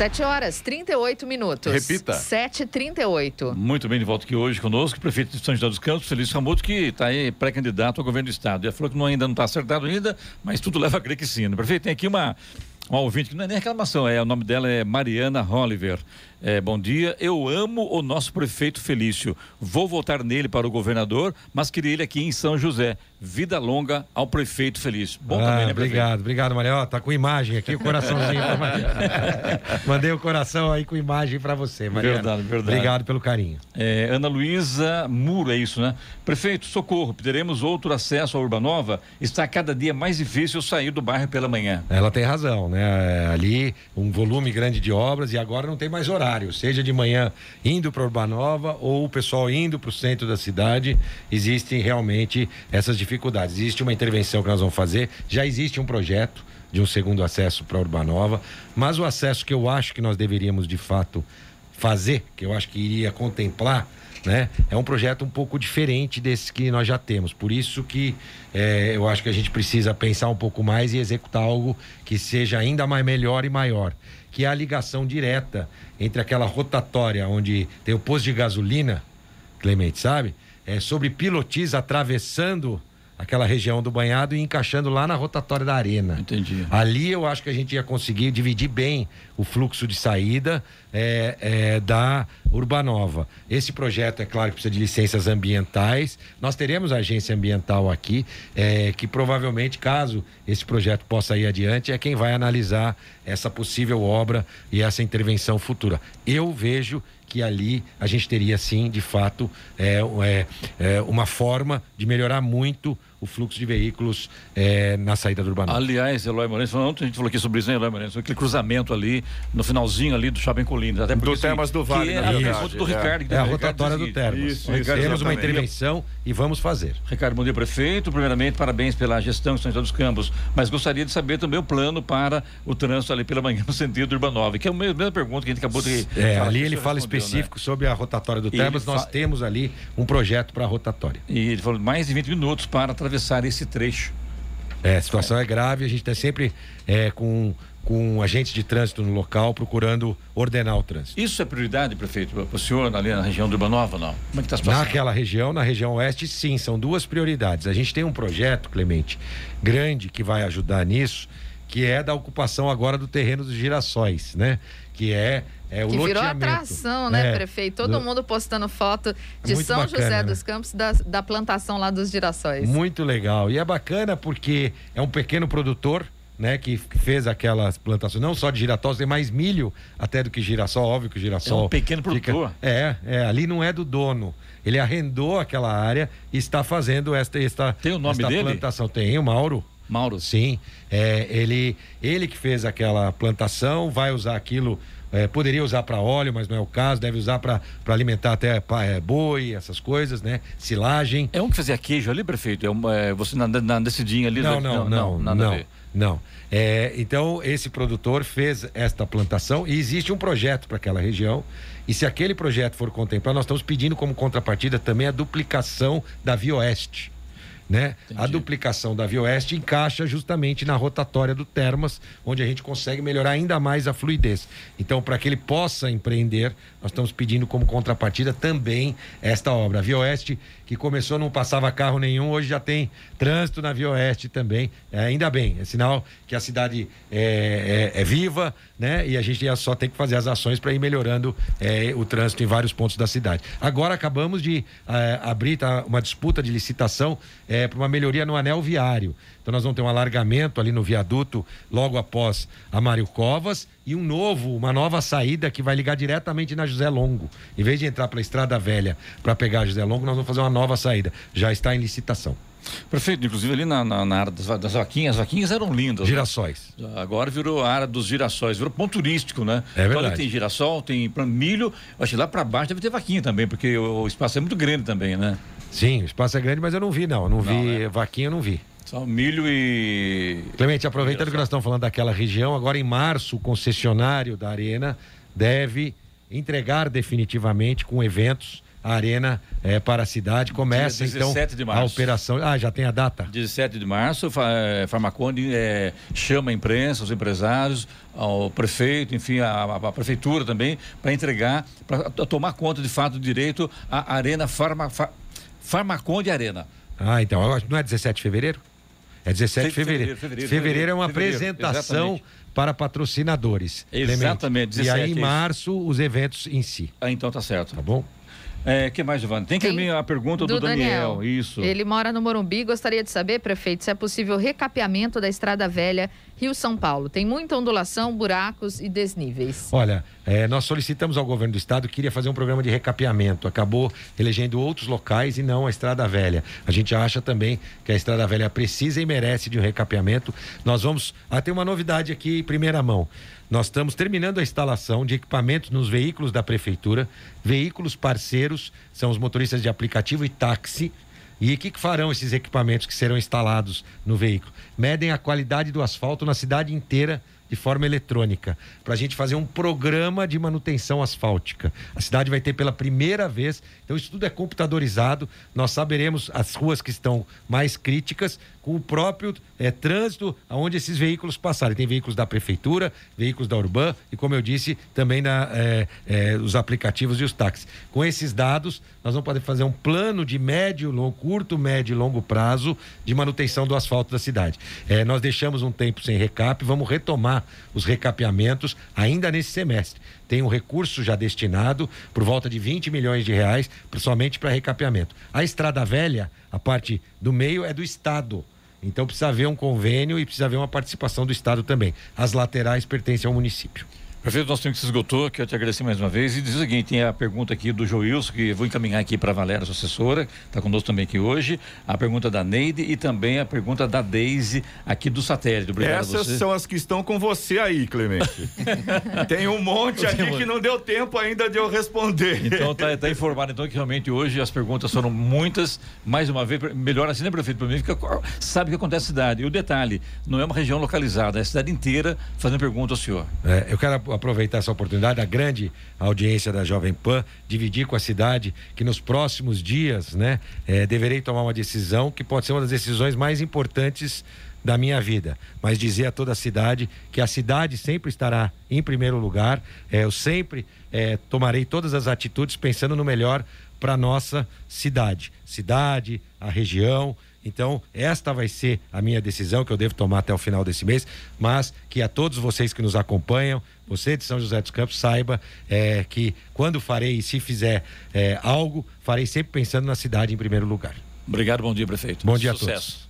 7 horas 38 minutos. Repita. 7h38. Muito bem, de volta aqui hoje conosco, prefeito de São José dos Campos, Felício Ramuto, que está aí pré-candidato ao governo do estado. Já falou que não, ainda não está acertado ainda, mas tudo leva a crer que sim. Né? Prefeito, tem aqui uma, uma ouvinte, que não é nem reclamação, é, o nome dela é Mariana Oliver. É, bom dia. Eu amo o nosso prefeito Felício. Vou votar nele para o governador, mas queria ele aqui em São José. Vida longa ao prefeito Felício. Bom ah, também, né, prefeito? Obrigado, obrigado, Maria. Ó, tá com imagem aqui, o coraçãozinho. Mandei o coração aí com imagem para você, Maria. Verdade, verdade. Obrigado pelo carinho. É, Ana Luísa Muro, é isso, né? Prefeito, socorro, teremos outro acesso à Urbanova. Está cada dia mais difícil sair do bairro pela manhã. Ela tem razão, né? Ali, um volume grande de obras e agora não tem mais horário horário, seja de manhã indo para Urbanova ou o pessoal indo para o centro da cidade, existem realmente essas dificuldades. Existe uma intervenção que nós vamos fazer, já existe um projeto de um segundo acesso para Urbanova, mas o acesso que eu acho que nós deveríamos de fato fazer, que eu acho que iria contemplar, né? É um projeto um pouco diferente desse que nós já temos. Por isso que é, eu acho que a gente precisa pensar um pouco mais e executar algo que seja ainda mais melhor e maior que é a ligação direta entre aquela rotatória onde tem o posto de gasolina, Clemente, sabe? É sobre pilotis atravessando aquela região do banhado e encaixando lá na rotatória da arena. Entendi. Ali eu acho que a gente ia conseguir dividir bem o fluxo de saída é, é, da Urbanova. Esse projeto, é claro, que precisa de licenças ambientais. Nós teremos a agência ambiental aqui, é, que provavelmente, caso esse projeto possa ir adiante, é quem vai analisar essa possível obra e essa intervenção futura. Eu vejo que ali a gente teria sim, de fato, é, é, é uma forma de melhorar muito o fluxo de veículos é, na saída do Urbanópolis. Aliás, Eloy Moreira, ontem a gente falou aqui sobre isso, né, Eloy Moreira? Aquele cruzamento ali, no finalzinho ali do Shopping Colinas. Até porque, do Termas do Vale, é, na verdade. Do Ricardo, é, a rotatória do Termas. Isso, isso, Temos uma intervenção e vamos fazer. Ricardo, bom dia, prefeito. Primeiramente, parabéns pela gestão de São José dos Campos, mas gostaria de saber também o plano para o trânsito ali pela manhã no sentido do Urbanov, que é a mesma pergunta que a gente acabou de É, ali ele fala né? específico né? sobre a rotatória do Termas, nós fa... temos ali um projeto para a rotatória. E ele falou mais de 20 minutos para atravessar esse trecho trecho. É, a situação é, é grave, a gente está sempre é, com, com agentes de trânsito no local procurando ordenar o trânsito. Isso é prioridade, prefeito, para o senhor ali na região do Urbanova, não? Como é que está a situação? Naquela região, na região oeste, sim, são duas prioridades. A gente tem um projeto, Clemente, grande que vai ajudar nisso, que é da ocupação agora do terreno dos girassóis, né? Que é é, que virou atração, né, é, prefeito? Todo do... mundo postando foto de São bacana, José né? dos Campos, da, da plantação lá dos girassóis. Muito legal. E é bacana porque é um pequeno produtor, né, que fez aquelas plantações, não só de girassol, tem mais milho até do que girassol, óbvio que o girassol. É um pequeno produtor. Fica, é, é, ali não é do dono. Ele arrendou aquela área e está fazendo esta, esta, tem o nome esta dele? plantação. Tem, o Mauro. Mauro. Sim. É, ele, ele que fez aquela plantação, vai usar aquilo é, poderia usar para óleo, mas não é o caso. Deve usar para alimentar até é, boi, essas coisas, né? Silagem. É um que fazia queijo ali, prefeito? É, uma, é você na, na descidinha ali? Não, não, não, não. não, não. É, então, esse produtor fez esta plantação e existe um projeto para aquela região. E se aquele projeto for contemplado, nós estamos pedindo como contrapartida também a duplicação da Via Oeste né? A duplicação da Via Oeste encaixa justamente na rotatória do Termas, onde a gente consegue melhorar ainda mais a fluidez. Então, para que ele possa empreender, nós estamos pedindo como contrapartida também esta obra. A Via Oeste, que começou não passava carro nenhum, hoje já tem trânsito na Via Oeste também. É, ainda bem, é sinal que a cidade é, é, é viva, né? E a gente só tem que fazer as ações para ir melhorando é, o trânsito em vários pontos da cidade. Agora acabamos de é, abrir tá, uma disputa de licitação é, para uma melhoria no anel viário. Então nós vamos ter um alargamento ali no viaduto logo após a Mário Covas e um novo, uma nova saída que vai ligar diretamente na José Longo. Em vez de entrar pela Estrada Velha para pegar a José Longo, nós vamos fazer uma nova saída. Já está em licitação. Prefeito, inclusive ali na, na, na área das, das, vaquinhas, as vaquinhas eram lindas. Né? Girassóis. Né? Agora virou a área dos girassóis, virou ponto turístico, né? É verdade. Então, tem girassol, tem milho, acho que lá para baixo deve ter vaquinha também, porque o, o, espaço é muito grande também, né? Sim, o espaço é grande, mas eu não vi não, não, não vi, né? vaquinha eu não vi. Só milho e. Clemente, aproveitando que nós estamos falando daquela região, agora em março, o concessionário da Arena deve entregar definitivamente com eventos a arena é, para a cidade. Começa então a operação. Ah, já tem a data? 17 de março, é, Farmaconde é, chama a imprensa, os empresários, ao prefeito, enfim, a, a, a prefeitura também, para entregar, para tomar conta de fato do direito à Arena Farma, Farmaconde Arena. Ah, então, não é 17 de fevereiro? É 17 de fevereiro. Fevereiro, fevereiro, fevereiro é uma fevereiro, apresentação exatamente. para patrocinadores. Exatamente. 17, e aí, em março, os eventos em si. Ah, então tá certo. Tá bom? É, que mais, Giovanni? Tem que Tem... a pergunta do, do Daniel. Daniel. Isso. Ele mora no Morumbi. Gostaria de saber, prefeito, se é possível recapeamento da Estrada Velha Rio-São Paulo. Tem muita ondulação, buracos e desníveis. Olha, é, nós solicitamos ao governo do estado que queria fazer um programa de recapeamento. Acabou elegendo outros locais e não a Estrada Velha. A gente acha também que a Estrada Velha precisa e merece de um recapeamento. Nós vamos. Ah, tem uma novidade aqui primeira mão. Nós estamos terminando a instalação de equipamentos nos veículos da prefeitura, veículos parceiros, são os motoristas de aplicativo e táxi. E o que, que farão esses equipamentos que serão instalados no veículo? Medem a qualidade do asfalto na cidade inteira de forma eletrônica, para a gente fazer um programa de manutenção asfáltica. A cidade vai ter pela primeira vez, então isso tudo é computadorizado, nós saberemos as ruas que estão mais críticas com o próprio é, trânsito aonde esses veículos passarem. Tem veículos da prefeitura, veículos da Urban e, como eu disse, também na, é, é, os aplicativos e os táxis. Com esses dados, nós vamos poder fazer um plano de médio, longo, curto, médio e longo prazo de manutenção do asfalto da cidade. É, nós deixamos um tempo sem recap, vamos retomar os recapeamentos ainda nesse semestre. Tem um recurso já destinado por volta de 20 milhões de reais somente para recapeamento. A Estrada Velha, a parte do meio é do Estado. Então precisa haver um convênio e precisa haver uma participação do Estado também. As laterais pertencem ao município. Prefeito, nosso tempo que se esgotou, que eu te agradecer mais uma vez. E diz o seguinte: tem a pergunta aqui do Joilson, que eu vou encaminhar aqui para a Valéria, sua assessora, está conosco também aqui hoje. A pergunta da Neide e também a pergunta da Deise, aqui do satélite. Obrigado Essas são as que estão com você aí, Clemente. tem um monte ali que não deu tempo ainda de eu responder. Então tá, tá, informado então que realmente hoje as perguntas foram muitas. Mais uma vez, melhor assim, né, prefeito? Para mim, fica, sabe o que acontece na cidade. E o detalhe, não é uma região localizada, é a cidade inteira fazendo pergunta ao senhor. É, eu quero aproveitar essa oportunidade, a grande audiência da Jovem Pan, dividir com a cidade que nos próximos dias, né, é, deverei tomar uma decisão que pode ser uma das decisões mais importantes da minha vida, mas dizer a toda a cidade que a cidade sempre estará em primeiro lugar. É, eu sempre é, tomarei todas as atitudes pensando no melhor para nossa cidade, cidade, a região então, esta vai ser a minha decisão que eu devo tomar até o final desse mês, mas que a todos vocês que nos acompanham, você de São José dos Campos, saiba é, que quando farei e se fizer é, algo, farei sempre pensando na cidade em primeiro lugar. Obrigado, bom dia, prefeito. Bom dia Sucesso. a todos.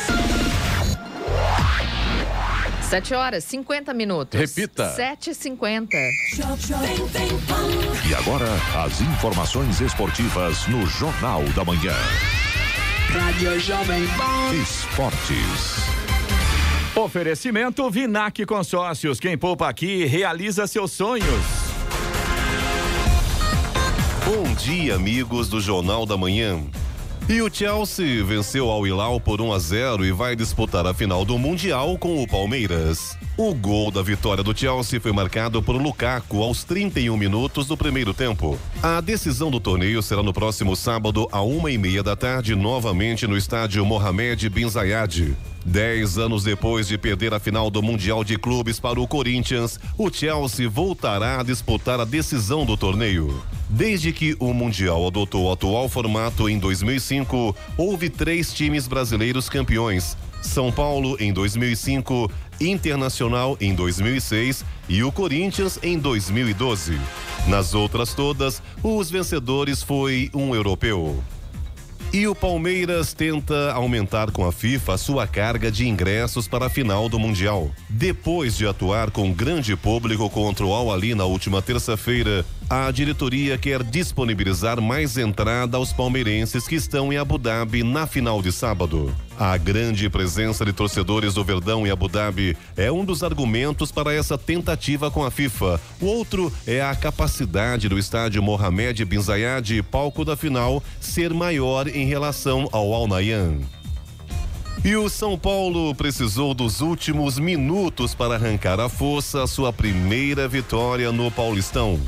Sete horas, 50 minutos. Repita. Sete e cinquenta. E agora, as informações esportivas no Jornal da Manhã. Rádio Jovem Pan. Esportes. Oferecimento Vinac Consórcios. Quem poupa aqui realiza seus sonhos. Bom dia, amigos do Jornal da Manhã. E o Chelsea venceu ao Hilal por 1 a 0 e vai disputar a final do Mundial com o Palmeiras. O gol da vitória do Chelsea foi marcado por Lukaku aos 31 minutos do primeiro tempo. A decisão do torneio será no próximo sábado, à uma e meia da tarde, novamente no estádio Mohamed Bin Zayed. Dez anos depois de perder a final do Mundial de Clubes para o Corinthians, o Chelsea voltará a disputar a decisão do torneio. Desde que o Mundial adotou o atual formato em 2005, houve três times brasileiros campeões: São Paulo em 2005, Internacional em 2006 e o Corinthians em 2012. Nas outras todas, os vencedores foi um europeu. E o Palmeiras tenta aumentar com a FIFA sua carga de ingressos para a final do Mundial. Depois de atuar com grande público contra o Al Ali na última terça-feira, a diretoria quer disponibilizar mais entrada aos palmeirenses que estão em Abu Dhabi na final de sábado. A grande presença de torcedores do Verdão em Abu Dhabi é um dos argumentos para essa tentativa com a FIFA. O outro é a capacidade do estádio Mohamed Bin Zayed, palco da final, ser maior em relação ao Al Nayan. E o São Paulo precisou dos últimos minutos para arrancar a força a sua primeira vitória no Paulistão.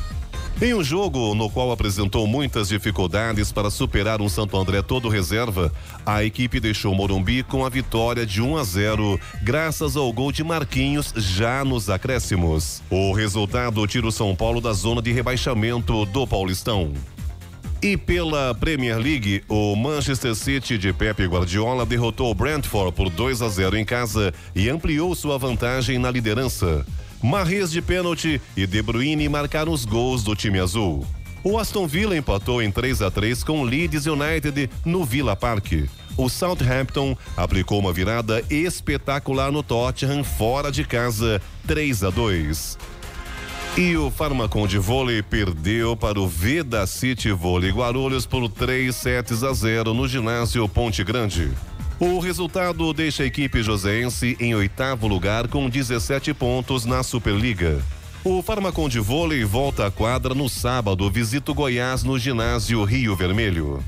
Em um jogo no qual apresentou muitas dificuldades para superar um Santo André todo reserva, a equipe deixou Morumbi com a vitória de 1 a 0, graças ao gol de Marquinhos já nos acréscimos. O resultado tira o São Paulo da zona de rebaixamento do Paulistão. E pela Premier League, o Manchester City de Pep Guardiola derrotou o Brentford por 2 a 0 em casa e ampliou sua vantagem na liderança. Marres de pênalti e De Bruyne marcaram os gols do time azul. O Aston Villa empatou em 3 a 3 com Leeds United no Villa Park. O Southampton aplicou uma virada espetacular no Tottenham fora de casa, 3 a 2. E o Farmacon de vôlei perdeu para o Veda City Vôlei Guarulhos por 3 sets a 0 no ginásio Ponte Grande. O resultado deixa a equipe joseense em oitavo lugar com 17 pontos na Superliga. O Farmacon de Vôlei volta à quadra no sábado, visita o Goiás no ginásio Rio Vermelho.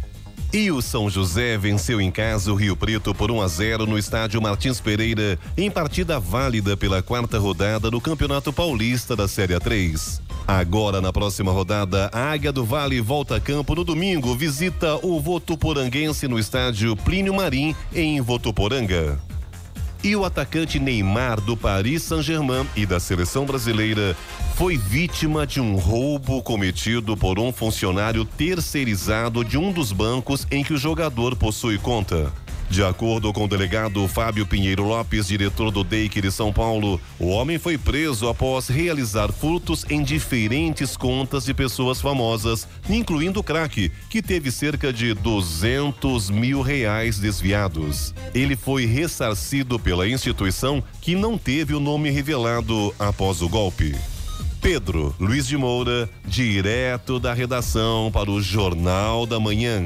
E o São José venceu em casa o Rio Preto por 1 a 0 no estádio Martins Pereira, em partida válida pela quarta rodada do Campeonato Paulista da Série 3. Agora, na próxima rodada, a Águia do Vale volta a campo no domingo, visita o Votuporanguense no estádio Plínio Marim, em Votuporanga. E o atacante Neymar do Paris Saint-Germain e da seleção brasileira foi vítima de um roubo cometido por um funcionário terceirizado de um dos bancos em que o jogador possui conta. De acordo com o delegado Fábio Pinheiro Lopes, diretor do DEIC de São Paulo, o homem foi preso após realizar furtos em diferentes contas de pessoas famosas, incluindo o craque, que teve cerca de 200 mil reais desviados. Ele foi ressarcido pela instituição, que não teve o nome revelado após o golpe. Pedro Luiz de Moura, direto da redação para o Jornal da Manhã.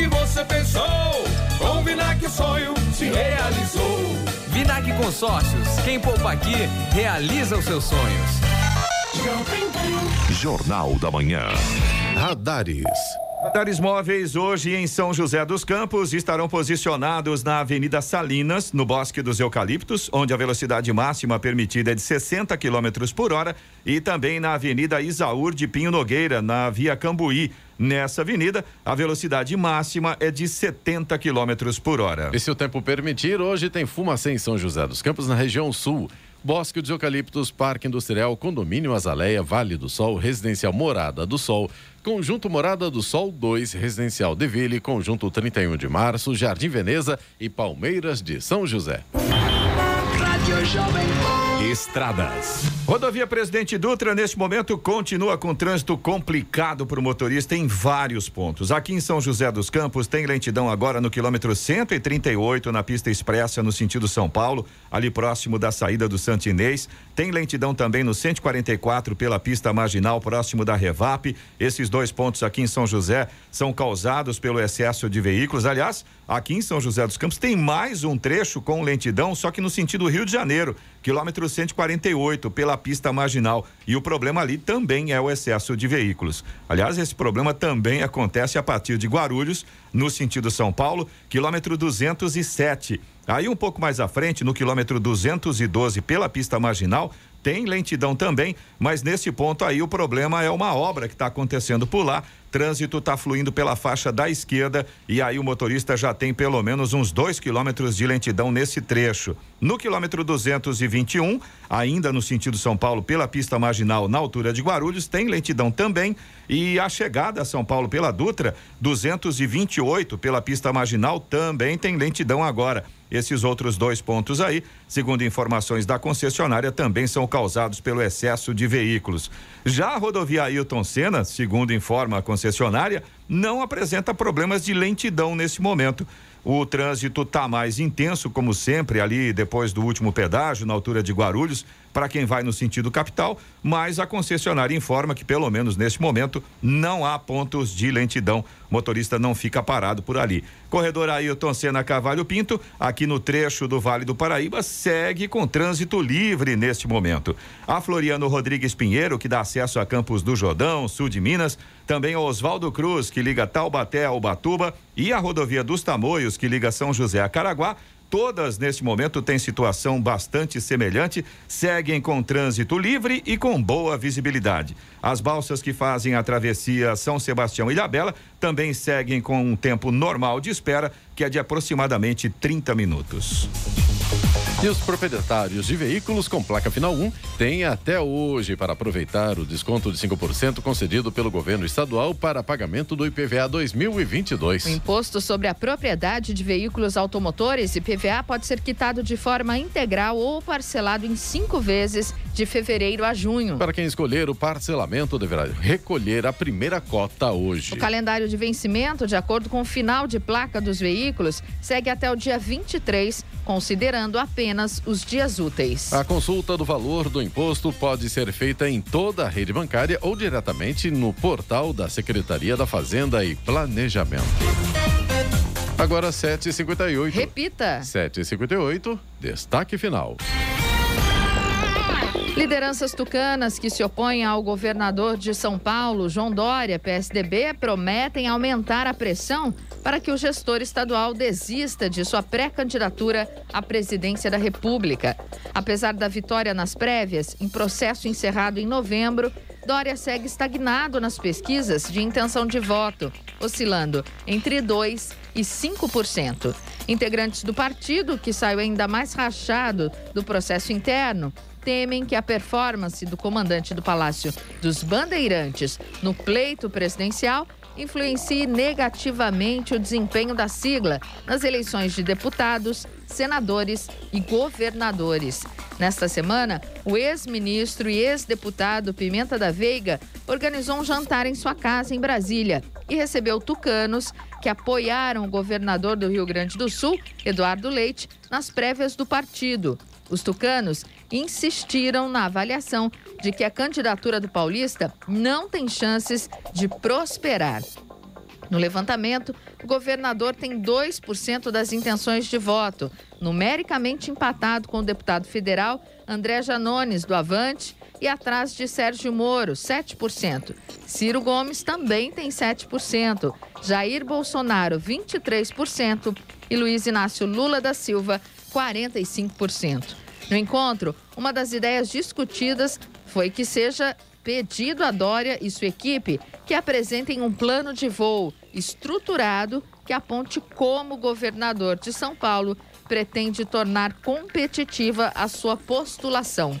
que você pensou. Com Vinac o sonho se realizou. Vinac Consórcios. Quem poupa aqui realiza os seus sonhos. Jornal da Manhã. Radares. Radares móveis hoje em São José dos Campos estarão posicionados na Avenida Salinas, no Bosque dos Eucaliptos, onde a velocidade máxima permitida é de 60 km por hora, e também na Avenida Isaúr de Pinho Nogueira, na Via Cambuí. Nessa avenida, a velocidade máxima é de 70 km por hora. E se o tempo permitir, hoje tem Fumacê em São José dos Campos, na região sul. Bosque dos Eucaliptos, Parque Industrial, Condomínio Azaleia, Vale do Sol, Residencial Morada do Sol, Conjunto Morada do Sol 2, Residencial Deville, Conjunto 31 de Março, Jardim Veneza e Palmeiras de São José. Estradas. Rodovia Presidente Dutra, neste momento, continua com trânsito complicado para o motorista em vários pontos. Aqui em São José dos Campos, tem lentidão agora no quilômetro 138, na pista expressa, no sentido São Paulo, ali próximo da saída do Santinês. Tem lentidão também no 144 pela pista marginal, próximo da Revap. Esses dois pontos aqui em São José são causados pelo excesso de veículos. Aliás, aqui em São José dos Campos tem mais um trecho com lentidão, só que no sentido Rio de Janeiro, quilômetro 148 pela pista marginal. E o problema ali também é o excesso de veículos. Aliás, esse problema também acontece a partir de Guarulhos, no sentido São Paulo, quilômetro 207. Aí um pouco mais à frente, no quilômetro 212 pela pista marginal, tem lentidão também, mas nesse ponto aí o problema é uma obra que está acontecendo por lá. Trânsito está fluindo pela faixa da esquerda e aí o motorista já tem pelo menos uns dois quilômetros de lentidão nesse trecho. No quilômetro 221, ainda no sentido São Paulo, pela pista marginal na altura de Guarulhos, tem lentidão também. E a chegada a São Paulo pela Dutra, 228 pela pista marginal, também tem lentidão agora. Esses outros dois pontos aí, segundo informações da concessionária, também são causados pelo excesso de veículos. Já a rodovia Ailton Senna, segundo informa a concessionária, não apresenta problemas de lentidão nesse momento. O trânsito está mais intenso, como sempre, ali depois do último pedágio, na altura de Guarulhos, para quem vai no sentido capital, mas a concessionária informa que, pelo menos neste momento, não há pontos de lentidão. O motorista não fica parado por ali. Corredor Ailton Senna Cavalho Pinto, aqui no trecho do Vale do Paraíba, segue com trânsito livre neste momento. A Floriano Rodrigues Pinheiro, que dá acesso a Campos do Jordão, sul de Minas, também o Oswaldo Cruz, que liga Taubaté a Ubatuba, e a rodovia dos Tamoios, que liga São José a Caraguá, todas neste momento têm situação bastante semelhante, seguem com trânsito livre e com boa visibilidade. As balsas que fazem a travessia São Sebastião e Ilhabela também seguem com um tempo normal de espera, que é de aproximadamente 30 minutos. E os proprietários de veículos com placa final 1 têm até hoje para aproveitar o desconto de 5% concedido pelo governo estadual para pagamento do IPVA 2022. O imposto sobre a propriedade de veículos automotores IPVA pode ser quitado de forma integral ou parcelado em cinco vezes de fevereiro a junho. Para quem escolher o parcelamento, deverá recolher a primeira cota hoje. O calendário de vencimento, de acordo com o final de placa dos veículos, segue até o dia 23, considerando apenas os dias úteis. A consulta do valor do imposto pode ser feita em toda a rede bancária ou diretamente no portal da Secretaria da Fazenda e Planejamento. Agora 7h58. Repita. 7h58, destaque final. Lideranças tucanas que se opõem ao governador de São Paulo, João Dória, PSDB, prometem aumentar a pressão para que o gestor estadual desista de sua pré-candidatura à presidência da República. Apesar da vitória nas prévias, em processo encerrado em novembro, Dória segue estagnado nas pesquisas de intenção de voto, oscilando entre 2% e 5%. Integrantes do partido, que saiu ainda mais rachado do processo interno, temem que a performance do comandante do Palácio dos Bandeirantes no pleito presidencial influencie negativamente o desempenho da sigla nas eleições de deputados, senadores e governadores. Nesta semana, o ex-ministro e ex-deputado Pimenta da Veiga organizou um jantar em sua casa em Brasília e recebeu tucanos que apoiaram o governador do Rio Grande do Sul, Eduardo Leite, nas prévias do partido. Os tucanos insistiram na avaliação de que a candidatura do paulista não tem chances de prosperar. No levantamento, o governador tem 2% das intenções de voto, numericamente empatado com o deputado federal André Janones, do Avante, e atrás de Sérgio Moro, 7%. Ciro Gomes também tem 7%, Jair Bolsonaro, 23% e Luiz Inácio Lula da Silva, 45%. No encontro, uma das ideias discutidas foi que seja pedido a Dória e sua equipe que apresentem um plano de voo estruturado que aponte como o governador de São Paulo pretende tornar competitiva a sua postulação.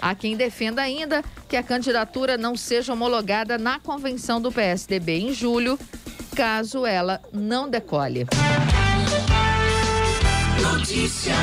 Há quem defenda ainda que a candidatura não seja homologada na convenção do PSDB em julho, caso ela não decole. Notícia.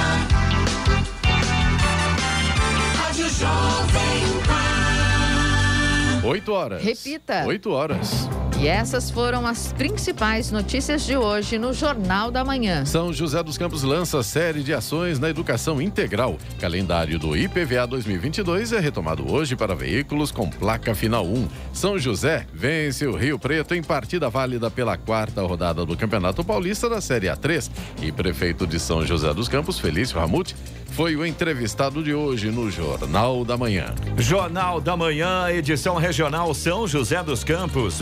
Jovem Pan. 8 horas. Repita. 8 horas. E essas foram as principais notícias de hoje no Jornal da Manhã. São José dos Campos lança série de ações na educação integral. Calendário do IPVA 2022 é retomado hoje para veículos com placa final 1. São José vence o Rio Preto em partida válida pela quarta rodada do Campeonato Paulista da Série A3. E prefeito de São José dos Campos, Felício Ramute, foi o entrevistado de hoje no Jornal da Manhã. Jornal da Manhã, edição regional São José dos Campos.